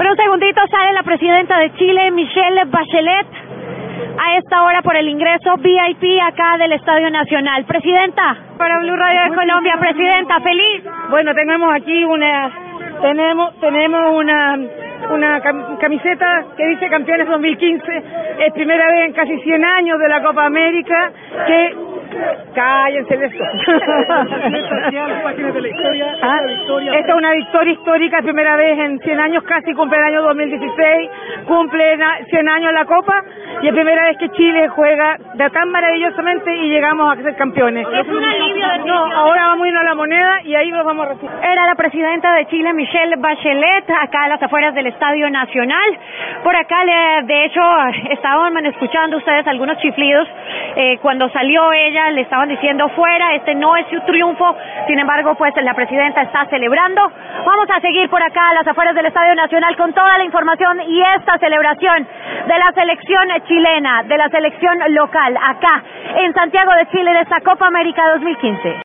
Pero un segundito sale la presidenta de Chile, Michelle Bachelet, a esta hora por el ingreso VIP acá del Estadio Nacional. Presidenta, para Blue Radio de Colombia, presidenta, feliz. Bueno, tenemos aquí una, tenemos, tenemos una, una camiseta que dice Campeones 2015. Es primera vez en casi 100 años de la Copa América que Cállense de esto. Ah, esta es una victoria histórica, primera vez en 100 años, casi cumple el año 2016, cumple 100 años la Copa y es primera vez que Chile juega de tan maravillosamente y llegamos a ser campeones. Es un alivio de No, ahora vamos a irnos a moneda y ahí nos vamos a recibir. Era la presidenta de Chile, Michelle Bachelet, acá a las afueras del Estadio Nacional. Por acá, de hecho, estaban escuchando ustedes algunos chiflidos eh, cuando salió ella le estaban diciendo fuera, este no es su triunfo, sin embargo, pues la presidenta está celebrando. Vamos a seguir por acá a las afueras del Estadio Nacional con toda la información y esta celebración de la selección chilena, de la selección local, acá en Santiago de Chile, de esta Copa América 2015.